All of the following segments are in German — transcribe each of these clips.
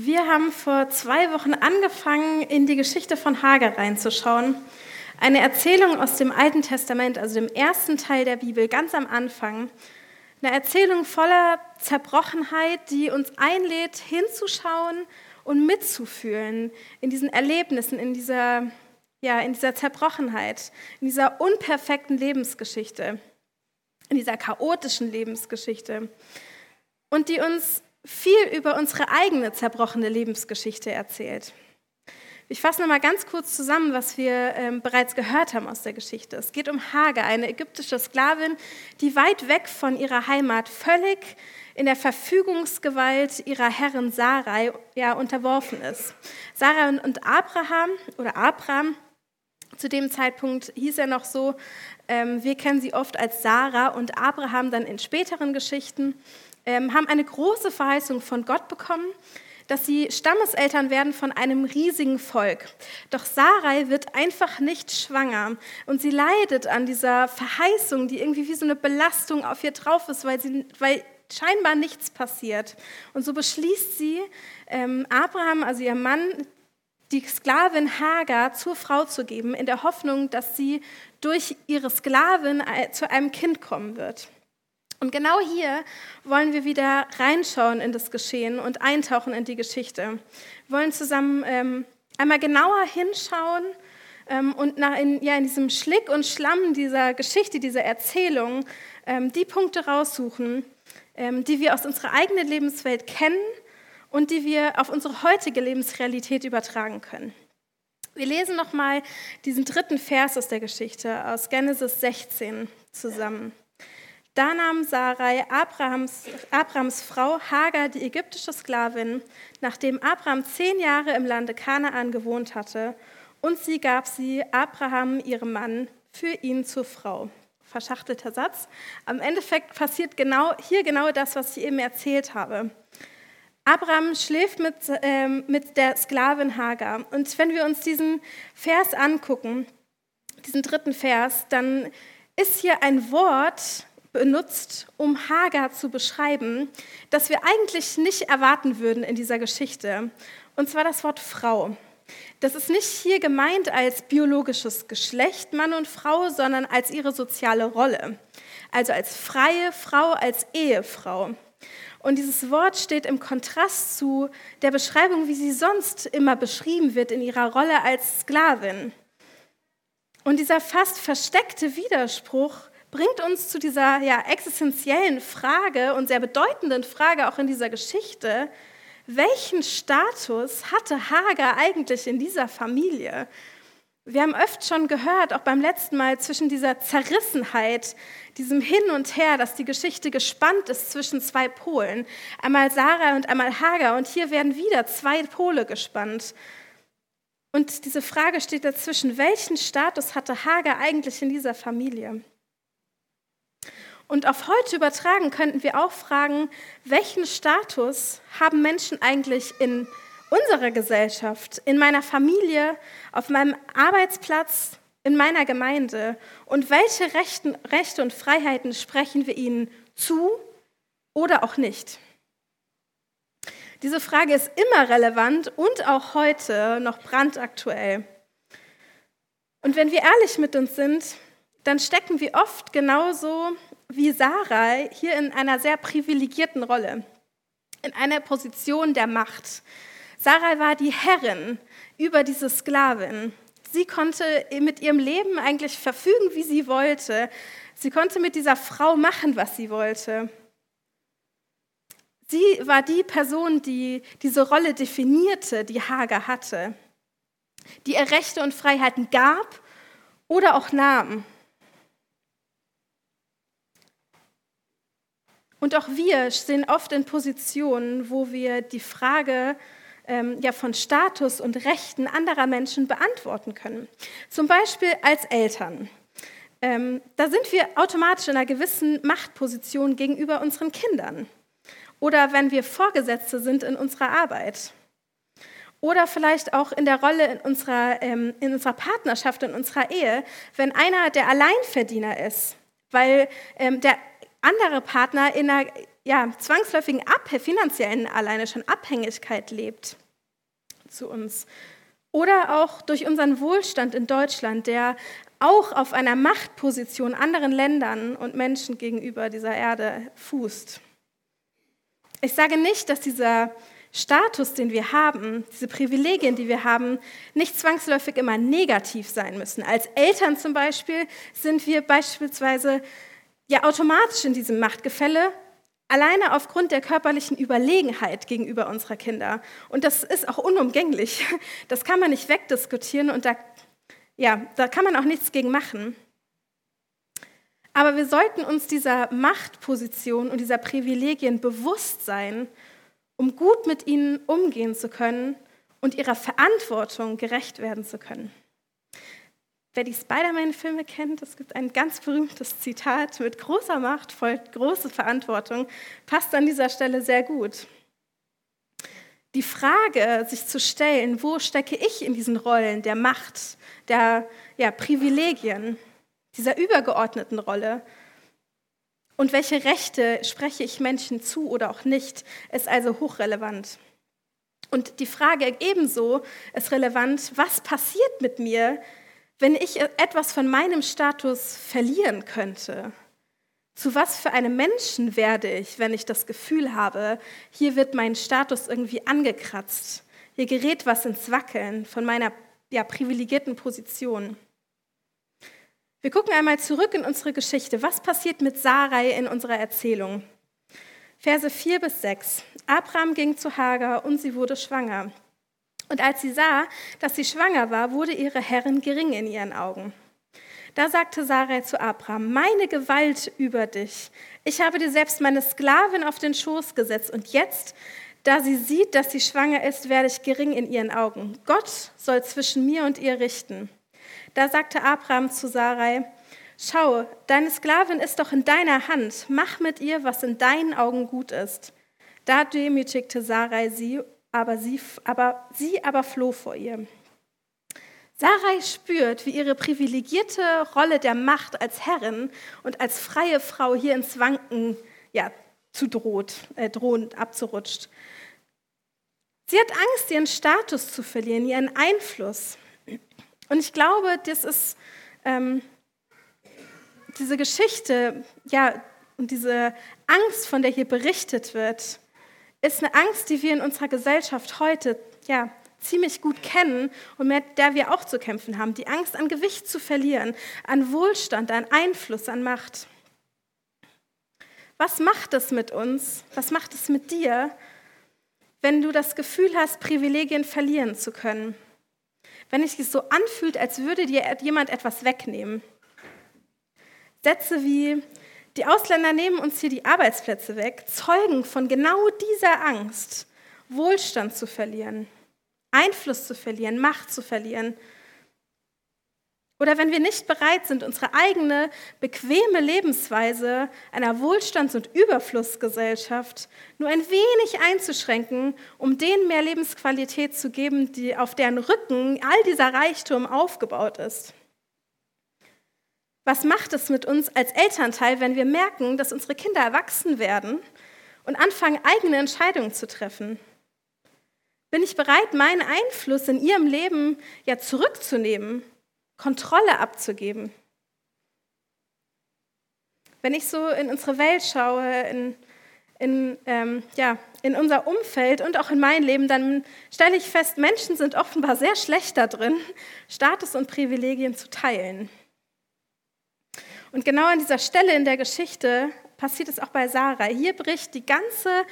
Wir haben vor zwei Wochen angefangen, in die Geschichte von Hagar reinzuschauen. Eine Erzählung aus dem Alten Testament, also dem ersten Teil der Bibel, ganz am Anfang. Eine Erzählung voller Zerbrochenheit, die uns einlädt, hinzuschauen und mitzufühlen in diesen Erlebnissen, in dieser, ja, in dieser Zerbrochenheit, in dieser unperfekten Lebensgeschichte, in dieser chaotischen Lebensgeschichte. Und die uns viel über unsere eigene zerbrochene Lebensgeschichte erzählt. Ich fasse nochmal ganz kurz zusammen, was wir ähm, bereits gehört haben aus der Geschichte. Es geht um Hagar, eine ägyptische Sklavin, die weit weg von ihrer Heimat völlig in der Verfügungsgewalt ihrer Herrin Sarai ja, unterworfen ist. Sarah und Abraham oder Abraham, zu dem Zeitpunkt hieß er noch so, ähm, wir kennen sie oft als Sarah und Abraham dann in späteren Geschichten haben eine große Verheißung von Gott bekommen, dass sie Stammeseltern werden von einem riesigen Volk. Doch Sarai wird einfach nicht schwanger und sie leidet an dieser Verheißung, die irgendwie wie so eine Belastung auf ihr drauf ist, weil, sie, weil scheinbar nichts passiert. Und so beschließt sie, ähm, Abraham, also ihr Mann, die Sklavin Hagar zur Frau zu geben, in der Hoffnung, dass sie durch ihre Sklavin äh, zu einem Kind kommen wird. Und genau hier wollen wir wieder reinschauen in das Geschehen und eintauchen in die Geschichte. Wir wollen zusammen ähm, einmal genauer hinschauen ähm, und nach in, ja, in diesem Schlick und Schlamm dieser Geschichte, dieser Erzählung, ähm, die Punkte raussuchen, ähm, die wir aus unserer eigenen Lebenswelt kennen und die wir auf unsere heutige Lebensrealität übertragen können. Wir lesen nochmal diesen dritten Vers aus der Geschichte, aus Genesis 16 zusammen. Da nahm Sarai, Abrahams, Abrahams Frau Hagar, die ägyptische Sklavin, nachdem Abraham zehn Jahre im Lande Kanaan gewohnt hatte, und sie gab sie Abraham, ihrem Mann, für ihn zur Frau. Verschachtelter Satz. Am Endeffekt passiert genau, hier genau das, was ich eben erzählt habe. Abraham schläft mit, ähm, mit der Sklavin Hagar. Und wenn wir uns diesen Vers angucken, diesen dritten Vers, dann ist hier ein Wort, benutzt, um Hagar zu beschreiben, das wir eigentlich nicht erwarten würden in dieser Geschichte. Und zwar das Wort Frau. Das ist nicht hier gemeint als biologisches Geschlecht Mann und Frau, sondern als ihre soziale Rolle. Also als freie Frau, als Ehefrau. Und dieses Wort steht im Kontrast zu der Beschreibung, wie sie sonst immer beschrieben wird in ihrer Rolle als Sklavin. Und dieser fast versteckte Widerspruch bringt uns zu dieser ja, existenziellen Frage und sehr bedeutenden Frage auch in dieser Geschichte, welchen Status hatte Hagar eigentlich in dieser Familie? Wir haben öfter schon gehört, auch beim letzten Mal, zwischen dieser Zerrissenheit, diesem Hin und Her, dass die Geschichte gespannt ist zwischen zwei Polen. Einmal Sarah und einmal Hagar. Und hier werden wieder zwei Pole gespannt. Und diese Frage steht dazwischen, welchen Status hatte Hagar eigentlich in dieser Familie? Und auf heute übertragen könnten wir auch fragen, welchen Status haben Menschen eigentlich in unserer Gesellschaft, in meiner Familie, auf meinem Arbeitsplatz, in meiner Gemeinde? Und welche Rechten, Rechte und Freiheiten sprechen wir ihnen zu oder auch nicht? Diese Frage ist immer relevant und auch heute noch brandaktuell. Und wenn wir ehrlich mit uns sind, dann stecken wir oft genauso wie Sarah hier in einer sehr privilegierten Rolle, in einer Position der Macht. Sarah war die Herrin über diese Sklavin. Sie konnte mit ihrem Leben eigentlich verfügen, wie sie wollte. Sie konnte mit dieser Frau machen, was sie wollte. Sie war die Person, die diese Rolle definierte, die Hager hatte, die ihr Rechte und Freiheiten gab oder auch nahm. Und auch wir stehen oft in Positionen, wo wir die Frage ähm, ja, von Status und Rechten anderer Menschen beantworten können. Zum Beispiel als Eltern. Ähm, da sind wir automatisch in einer gewissen Machtposition gegenüber unseren Kindern. Oder wenn wir Vorgesetzte sind in unserer Arbeit. Oder vielleicht auch in der Rolle in unserer, ähm, in unserer Partnerschaft, in unserer Ehe, wenn einer der Alleinverdiener ist, weil ähm, der andere Partner in einer ja, zwangsläufigen Ab finanziellen alleine schon Abhängigkeit lebt zu uns. Oder auch durch unseren Wohlstand in Deutschland, der auch auf einer Machtposition anderen Ländern und Menschen gegenüber dieser Erde fußt. Ich sage nicht, dass dieser Status, den wir haben, diese Privilegien, die wir haben, nicht zwangsläufig immer negativ sein müssen. Als Eltern zum Beispiel sind wir beispielsweise ja automatisch in diesem Machtgefälle, alleine aufgrund der körperlichen Überlegenheit gegenüber unserer Kinder. Und das ist auch unumgänglich. Das kann man nicht wegdiskutieren und da, ja, da kann man auch nichts gegen machen. Aber wir sollten uns dieser Machtposition und dieser Privilegien bewusst sein, um gut mit ihnen umgehen zu können und ihrer Verantwortung gerecht werden zu können. Wer die Spider-Man-Filme kennt, es gibt ein ganz berühmtes Zitat, mit großer Macht folgt große Verantwortung, passt an dieser Stelle sehr gut. Die Frage, sich zu stellen, wo stecke ich in diesen Rollen der Macht, der ja, Privilegien, dieser übergeordneten Rolle, und welche Rechte spreche ich Menschen zu oder auch nicht, ist also hochrelevant. Und die Frage ebenso ist relevant, was passiert mit mir, wenn ich etwas von meinem Status verlieren könnte? Zu was für einem Menschen werde ich, wenn ich das Gefühl habe, hier wird mein Status irgendwie angekratzt, hier gerät was ins Wackeln von meiner ja, privilegierten Position? Wir gucken einmal zurück in unsere Geschichte. Was passiert mit Sarai in unserer Erzählung? Verse 4 bis 6. Abraham ging zu Hagar und sie wurde schwanger. Und als sie sah, dass sie schwanger war, wurde ihre Herrin gering in ihren Augen. Da sagte Sarai zu Abraham, meine Gewalt über dich. Ich habe dir selbst meine Sklavin auf den Schoß gesetzt und jetzt, da sie sieht, dass sie schwanger ist, werde ich gering in ihren Augen. Gott soll zwischen mir und ihr richten. Da sagte Abraham zu Sarai, Schau, deine Sklavin ist doch in deiner Hand, mach mit ihr, was in deinen Augen gut ist. Da demütigte Sarai sie, aber sie aber, sie aber floh vor ihr. Sarai spürt, wie ihre privilegierte Rolle der Macht als Herrin und als freie Frau hier ins Wanken ja, zu droht, äh, drohend abzurutscht. Sie hat Angst, ihren Status zu verlieren, ihren Einfluss. Und ich glaube, das ist ähm, diese Geschichte, ja, und diese Angst, von der hier berichtet wird, ist eine Angst, die wir in unserer Gesellschaft heute ja, ziemlich gut kennen und mit der wir auch zu kämpfen haben. Die Angst, an Gewicht zu verlieren, an Wohlstand, an Einfluss, an Macht. Was macht es mit uns? Was macht es mit dir, wenn du das Gefühl hast, Privilegien verlieren zu können? wenn es sich so anfühlt, als würde dir jemand etwas wegnehmen. Sätze wie, die Ausländer nehmen uns hier die Arbeitsplätze weg, zeugen von genau dieser Angst, Wohlstand zu verlieren, Einfluss zu verlieren, Macht zu verlieren oder wenn wir nicht bereit sind, unsere eigene bequeme Lebensweise einer Wohlstands- und Überflussgesellschaft nur ein wenig einzuschränken, um denen mehr Lebensqualität zu geben, die, auf deren Rücken all dieser Reichtum aufgebaut ist. Was macht es mit uns als Elternteil, wenn wir merken, dass unsere Kinder erwachsen werden und anfangen, eigene Entscheidungen zu treffen? Bin ich bereit, meinen Einfluss in ihrem Leben ja zurückzunehmen Kontrolle abzugeben. Wenn ich so in unsere Welt schaue, in, in, ähm, ja, in unser Umfeld und auch in mein Leben, dann stelle ich fest, Menschen sind offenbar sehr schlecht darin, Status und Privilegien zu teilen. Und genau an dieser Stelle in der Geschichte passiert es auch bei Sarah. Hier bricht die ganze,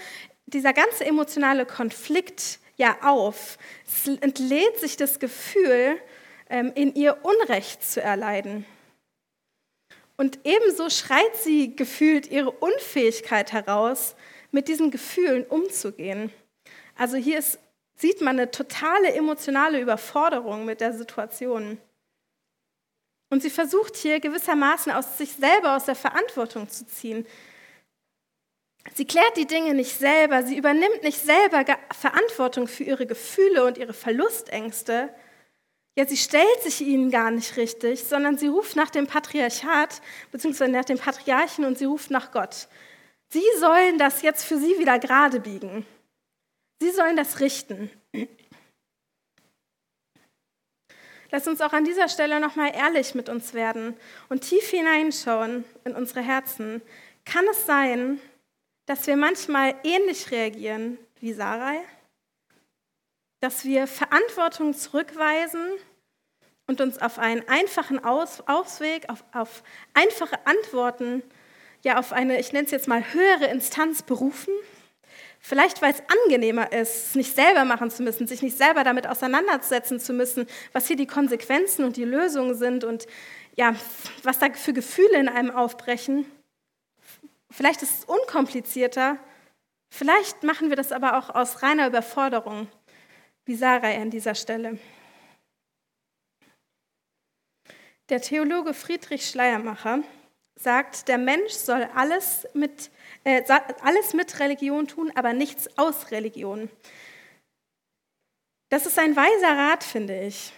dieser ganze emotionale Konflikt ja auf. Es entlädt sich das Gefühl, ähm, in ihr Unrecht zu erleiden. Und ebenso schreit sie gefühlt ihre Unfähigkeit heraus, mit diesen Gefühlen umzugehen. Also hier ist, sieht man eine totale emotionale Überforderung mit der Situation. Und sie versucht hier gewissermaßen aus sich selber aus der Verantwortung zu ziehen. Sie klärt die Dinge nicht selber, sie übernimmt nicht selber Verantwortung für ihre Gefühle und ihre Verlustängste, ja, sie stellt sich ihnen gar nicht richtig, sondern sie ruft nach dem Patriarchat, beziehungsweise nach dem Patriarchen und sie ruft nach Gott. Sie sollen das jetzt für sie wieder gerade biegen. Sie sollen das richten. Lass uns auch an dieser Stelle nochmal ehrlich mit uns werden und tief hineinschauen in unsere Herzen. Kann es sein, dass wir manchmal ähnlich reagieren wie Sarai? Dass wir Verantwortung zurückweisen und uns auf einen einfachen Aus Ausweg, auf, auf einfache Antworten, ja auf eine, ich nenne es jetzt mal, höhere Instanz berufen? Vielleicht, weil es angenehmer ist, es nicht selber machen zu müssen, sich nicht selber damit auseinandersetzen zu müssen, was hier die Konsequenzen und die Lösungen sind und ja, was da für Gefühle in einem aufbrechen. Vielleicht ist es unkomplizierter. Vielleicht machen wir das aber auch aus reiner Überforderung, wie Sarah an dieser Stelle. Der Theologe Friedrich Schleiermacher sagt, der Mensch soll alles mit, äh, alles mit Religion tun, aber nichts aus Religion. Das ist ein weiser Rat, finde ich.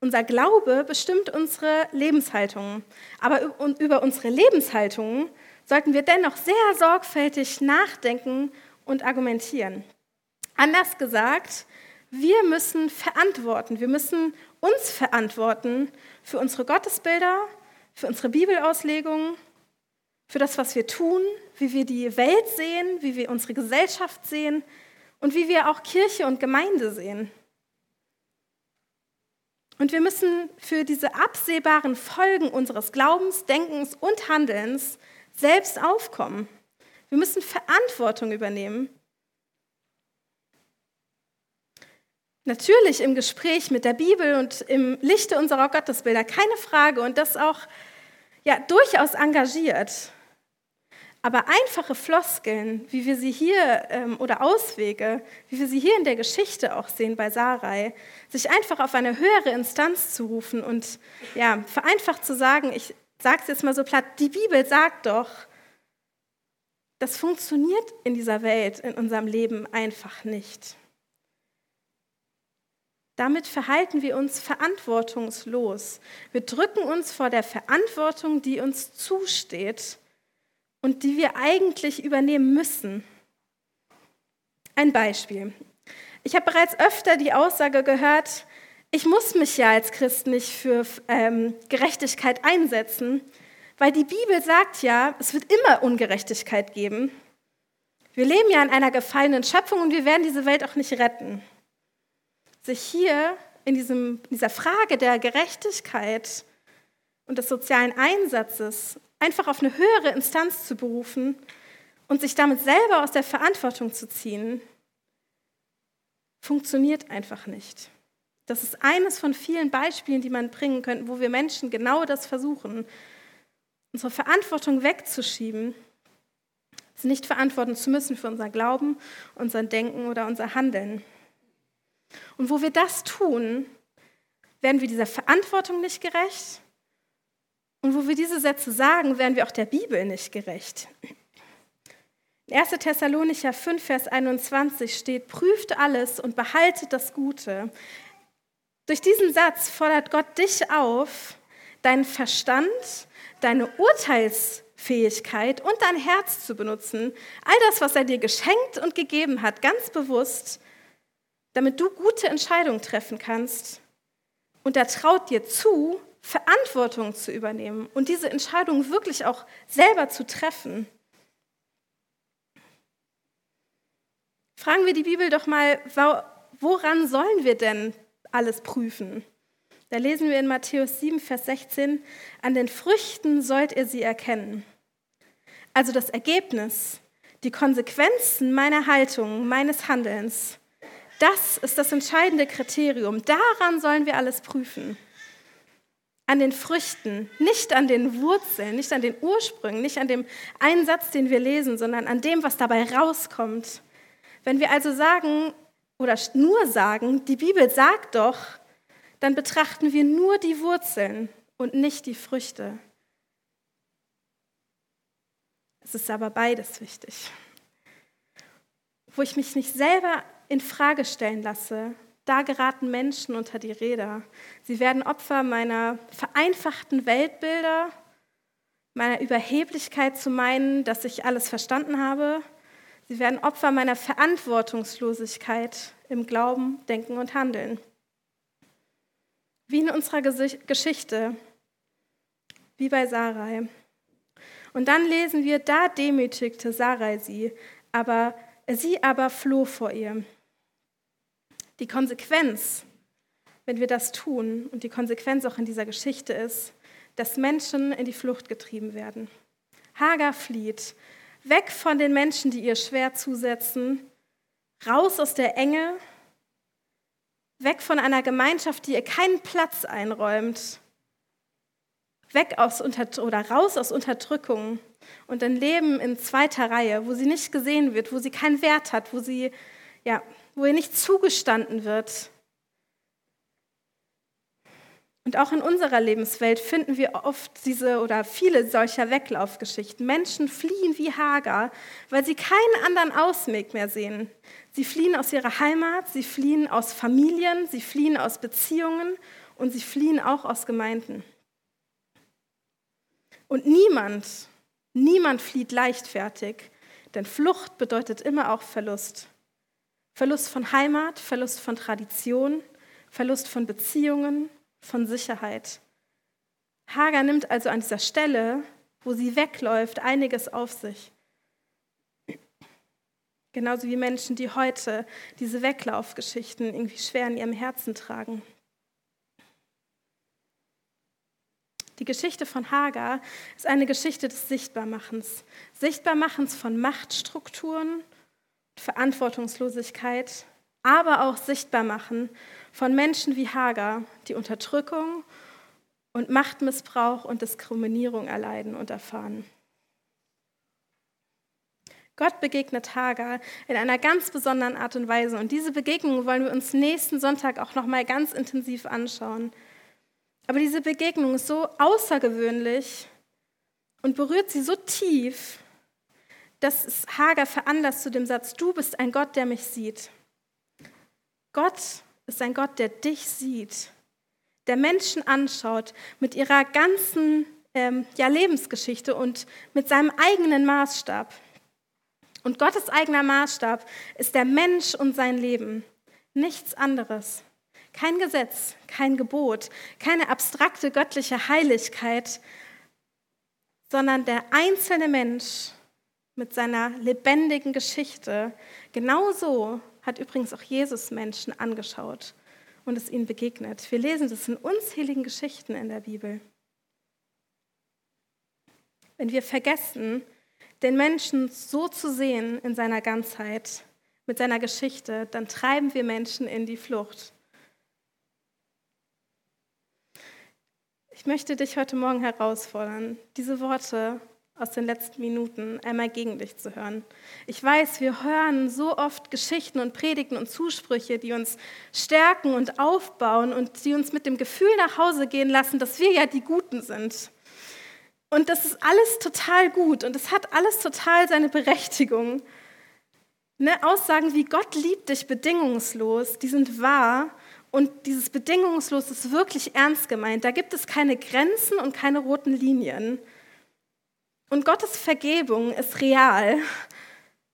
Unser Glaube bestimmt unsere Lebenshaltung, aber über unsere Lebenshaltung sollten wir dennoch sehr sorgfältig nachdenken und argumentieren. Anders gesagt, wir müssen verantworten, wir müssen uns verantworten für unsere Gottesbilder, für unsere Bibelauslegung, für das, was wir tun, wie wir die Welt sehen, wie wir unsere Gesellschaft sehen und wie wir auch Kirche und Gemeinde sehen. Und wir müssen für diese absehbaren Folgen unseres Glaubens, Denkens und Handelns selbst aufkommen. Wir müssen Verantwortung übernehmen Natürlich im Gespräch mit der Bibel und im Lichte unserer Gottesbilder, keine Frage und das auch ja, durchaus engagiert. Aber einfache Floskeln, wie wir sie hier, ähm, oder Auswege, wie wir sie hier in der Geschichte auch sehen bei Sarai, sich einfach auf eine höhere Instanz zu rufen und ja, vereinfacht zu sagen, ich sage es jetzt mal so platt, die Bibel sagt doch, das funktioniert in dieser Welt, in unserem Leben einfach nicht. Damit verhalten wir uns verantwortungslos. Wir drücken uns vor der Verantwortung, die uns zusteht und die wir eigentlich übernehmen müssen. Ein Beispiel. Ich habe bereits öfter die Aussage gehört, ich muss mich ja als Christ nicht für ähm, Gerechtigkeit einsetzen, weil die Bibel sagt ja, es wird immer Ungerechtigkeit geben. Wir leben ja in einer gefallenen Schöpfung und wir werden diese Welt auch nicht retten sich hier in diesem, dieser Frage der Gerechtigkeit und des sozialen Einsatzes einfach auf eine höhere Instanz zu berufen und sich damit selber aus der Verantwortung zu ziehen, funktioniert einfach nicht. Das ist eines von vielen Beispielen, die man bringen könnte, wo wir Menschen genau das versuchen, unsere Verantwortung wegzuschieben, sie nicht verantworten zu müssen für unser Glauben, unser Denken oder unser Handeln. Und wo wir das tun, werden wir dieser Verantwortung nicht gerecht. Und wo wir diese Sätze sagen, werden wir auch der Bibel nicht gerecht. In 1. Thessalonicher 5, Vers 21 steht, prüft alles und behaltet das Gute. Durch diesen Satz fordert Gott dich auf, deinen Verstand, deine Urteilsfähigkeit und dein Herz zu benutzen. All das, was er dir geschenkt und gegeben hat, ganz bewusst damit du gute Entscheidungen treffen kannst. Und er traut dir zu, Verantwortung zu übernehmen und diese Entscheidung wirklich auch selber zu treffen. Fragen wir die Bibel doch mal, woran sollen wir denn alles prüfen? Da lesen wir in Matthäus 7, Vers 16, an den Früchten sollt ihr sie erkennen. Also das Ergebnis, die Konsequenzen meiner Haltung, meines Handelns. Das ist das entscheidende Kriterium. Daran sollen wir alles prüfen. An den Früchten, nicht an den Wurzeln, nicht an den Ursprüngen, nicht an dem einen Satz, den wir lesen, sondern an dem, was dabei rauskommt. Wenn wir also sagen oder nur sagen, die Bibel sagt doch, dann betrachten wir nur die Wurzeln und nicht die Früchte. Es ist aber beides wichtig. Wo ich mich nicht selber in Frage stellen lasse, da geraten Menschen unter die Räder. Sie werden Opfer meiner vereinfachten Weltbilder, meiner Überheblichkeit zu meinen, dass ich alles verstanden habe. Sie werden Opfer meiner Verantwortungslosigkeit im Glauben, Denken und Handeln. Wie in unserer Geschichte, wie bei Sarai. Und dann lesen wir, da demütigte Sarai sie, aber sie aber floh vor ihr. Die Konsequenz, wenn wir das tun, und die Konsequenz auch in dieser Geschichte ist, dass Menschen in die Flucht getrieben werden. Hagar flieht, weg von den Menschen, die ihr schwer zusetzen, raus aus der Enge, weg von einer Gemeinschaft, die ihr keinen Platz einräumt, weg aus oder raus aus Unterdrückung und ein Leben in zweiter Reihe, wo sie nicht gesehen wird, wo sie keinen Wert hat, wo sie ja, wo ihr nicht zugestanden wird. Und auch in unserer Lebenswelt finden wir oft diese oder viele solcher Weglaufgeschichten. Menschen fliehen wie Hagar, weil sie keinen anderen Ausweg mehr sehen. Sie fliehen aus ihrer Heimat, sie fliehen aus Familien, sie fliehen aus Beziehungen und sie fliehen auch aus Gemeinden. Und niemand, niemand flieht leichtfertig, denn Flucht bedeutet immer auch Verlust. Verlust von Heimat, Verlust von Tradition, Verlust von Beziehungen, von Sicherheit. Hagar nimmt also an dieser Stelle, wo sie wegläuft, einiges auf sich. Genauso wie Menschen, die heute diese Weglaufgeschichten irgendwie schwer in ihrem Herzen tragen. Die Geschichte von Hagar ist eine Geschichte des Sichtbarmachens. Sichtbarmachens von Machtstrukturen, Verantwortungslosigkeit, aber auch Sichtbarmachen von Menschen wie Hagar, die Unterdrückung und Machtmissbrauch und Diskriminierung erleiden und erfahren. Gott begegnet Hagar in einer ganz besonderen Art und Weise und diese Begegnung wollen wir uns nächsten Sonntag auch noch mal ganz intensiv anschauen. Aber diese Begegnung ist so außergewöhnlich und berührt sie so tief, dass es Hagar veranlasst zu dem Satz, du bist ein Gott, der mich sieht. Gott ist ein Gott, der dich sieht, der Menschen anschaut mit ihrer ganzen ähm, ja, Lebensgeschichte und mit seinem eigenen Maßstab. Und Gottes eigener Maßstab ist der Mensch und sein Leben, nichts anderes. Kein Gesetz, kein Gebot, keine abstrakte göttliche Heiligkeit, sondern der einzelne Mensch mit seiner lebendigen Geschichte. Genauso hat übrigens auch Jesus Menschen angeschaut und es ihnen begegnet. Wir lesen das in unzähligen Geschichten in der Bibel. Wenn wir vergessen, den Menschen so zu sehen in seiner Ganzheit, mit seiner Geschichte, dann treiben wir Menschen in die Flucht. Ich möchte dich heute Morgen herausfordern, diese Worte aus den letzten Minuten einmal gegen dich zu hören. Ich weiß, wir hören so oft Geschichten und Predigten und Zusprüche, die uns stärken und aufbauen und die uns mit dem Gefühl nach Hause gehen lassen, dass wir ja die Guten sind. Und das ist alles total gut und es hat alles total seine Berechtigung. Ne, Aussagen wie Gott liebt dich bedingungslos, die sind wahr und dieses bedingungslos ist wirklich ernst gemeint. Da gibt es keine Grenzen und keine roten Linien. Und Gottes Vergebung ist real,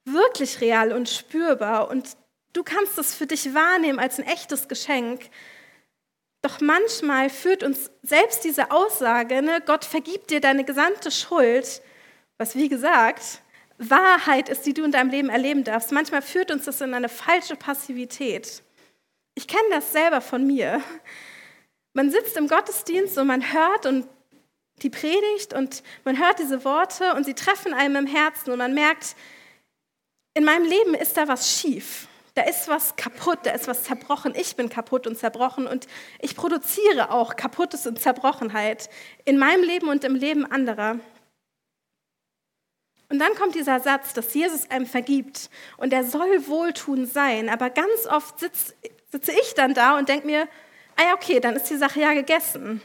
wirklich real und spürbar. Und du kannst es für dich wahrnehmen als ein echtes Geschenk. Doch manchmal führt uns selbst diese Aussage, ne, Gott vergibt dir deine gesamte Schuld, was wie gesagt Wahrheit ist, die du in deinem Leben erleben darfst. Manchmal führt uns das in eine falsche Passivität. Ich kenne das selber von mir. Man sitzt im Gottesdienst und man hört und die Predigt und man hört diese Worte und sie treffen einem im Herzen und man merkt, in meinem Leben ist da was schief. Da ist was kaputt, da ist was zerbrochen. Ich bin kaputt und zerbrochen und ich produziere auch Kaputtes und Zerbrochenheit in meinem Leben und im Leben anderer. Und dann kommt dieser Satz, dass Jesus einem vergibt und er soll wohltun sein. Aber ganz oft sitz, sitze ich dann da und denke mir, ah ja, okay, dann ist die Sache ja gegessen.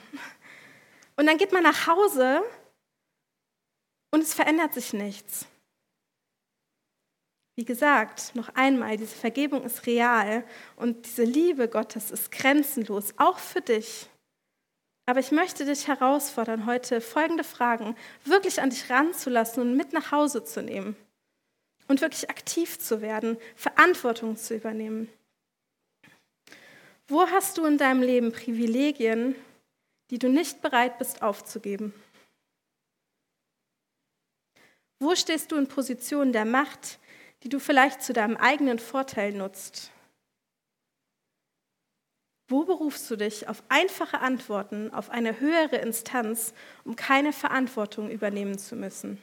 Und dann geht man nach Hause und es verändert sich nichts. Wie gesagt, noch einmal, diese Vergebung ist real und diese Liebe Gottes ist grenzenlos, auch für dich. Aber ich möchte dich herausfordern, heute folgende Fragen wirklich an dich ranzulassen und mit nach Hause zu nehmen. Und wirklich aktiv zu werden, Verantwortung zu übernehmen. Wo hast du in deinem Leben Privilegien, die du nicht bereit bist aufzugeben? Wo stehst du in Positionen der Macht, die du vielleicht zu deinem eigenen Vorteil nutzt? Wo berufst du dich auf einfache Antworten auf eine höhere Instanz, um keine Verantwortung übernehmen zu müssen?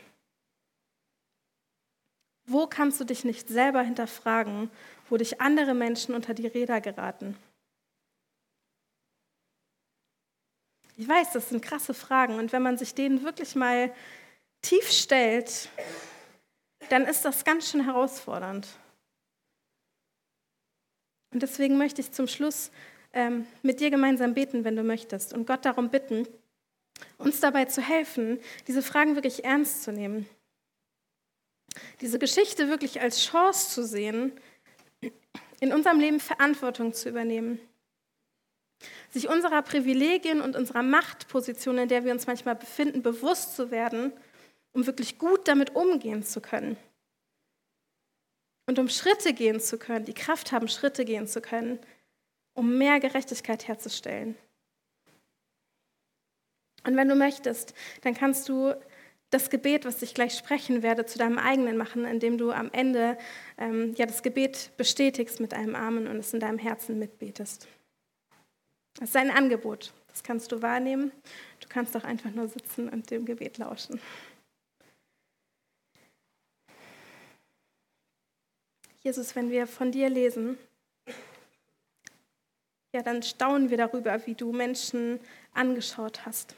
Wo kannst du dich nicht selber hinterfragen, wo dich andere Menschen unter die Räder geraten? Ich weiß, das sind krasse Fragen und wenn man sich denen wirklich mal tief stellt, dann ist das ganz schön herausfordernd. Und deswegen möchte ich zum Schluss ähm, mit dir gemeinsam beten, wenn du möchtest, und Gott darum bitten, uns dabei zu helfen, diese Fragen wirklich ernst zu nehmen. Diese Geschichte wirklich als Chance zu sehen, in unserem Leben Verantwortung zu übernehmen. Sich unserer Privilegien und unserer Machtposition, in der wir uns manchmal befinden, bewusst zu werden, um wirklich gut damit umgehen zu können. Und um Schritte gehen zu können, die Kraft haben, Schritte gehen zu können, um mehr Gerechtigkeit herzustellen. Und wenn du möchtest, dann kannst du das Gebet, was ich gleich sprechen werde, zu deinem eigenen machen, indem du am Ende ähm, ja, das Gebet bestätigst mit einem Amen und es in deinem Herzen mitbetest. Das ist ein Angebot, das kannst du wahrnehmen. Du kannst auch einfach nur sitzen und dem Gebet lauschen. Jesus, wenn wir von dir lesen, ja, dann staunen wir darüber, wie du Menschen angeschaut hast,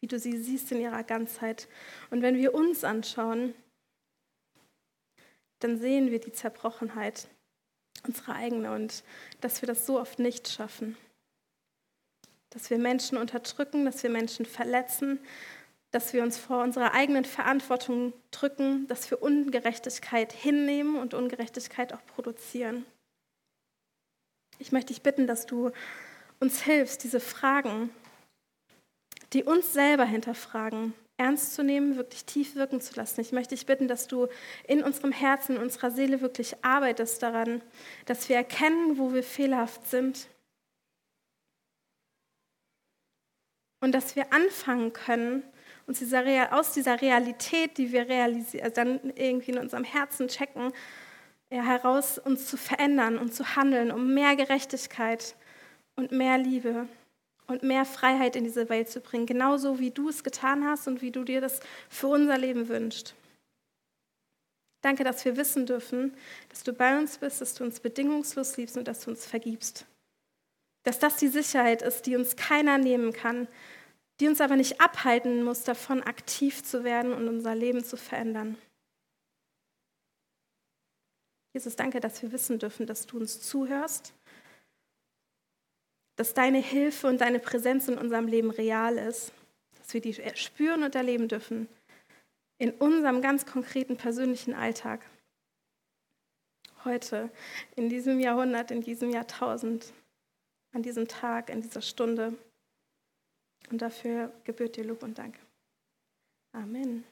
wie du sie siehst in ihrer Ganzheit. Und wenn wir uns anschauen, dann sehen wir die Zerbrochenheit, unsere eigene, und dass wir das so oft nicht schaffen. Dass wir Menschen unterdrücken, dass wir Menschen verletzen, dass wir uns vor unserer eigenen Verantwortung drücken, dass wir Ungerechtigkeit hinnehmen und Ungerechtigkeit auch produzieren. Ich möchte dich bitten, dass du uns hilfst, diese Fragen, die uns selber hinterfragen, ernst zu nehmen, wirklich tief wirken zu lassen. Ich möchte dich bitten, dass du in unserem Herzen, in unserer Seele wirklich arbeitest daran, dass wir erkennen, wo wir fehlerhaft sind. Und dass wir anfangen können, uns aus dieser Realität, die wir realisieren, dann irgendwie in unserem Herzen checken, ja, heraus uns zu verändern und zu handeln, um mehr Gerechtigkeit und mehr Liebe und mehr Freiheit in diese Welt zu bringen, genauso wie du es getan hast und wie du dir das für unser Leben wünschst. Danke, dass wir wissen dürfen, dass du bei uns bist, dass du uns bedingungslos liebst und dass du uns vergibst. Dass das die Sicherheit ist, die uns keiner nehmen kann, die uns aber nicht abhalten muss, davon aktiv zu werden und unser Leben zu verändern. Jesus, danke, dass wir wissen dürfen, dass du uns zuhörst, dass deine Hilfe und deine Präsenz in unserem Leben real ist, dass wir die spüren und erleben dürfen in unserem ganz konkreten persönlichen Alltag. Heute, in diesem Jahrhundert, in diesem Jahrtausend, an diesem Tag, in dieser Stunde. Und dafür gebührt dir Lob und Dank. Amen.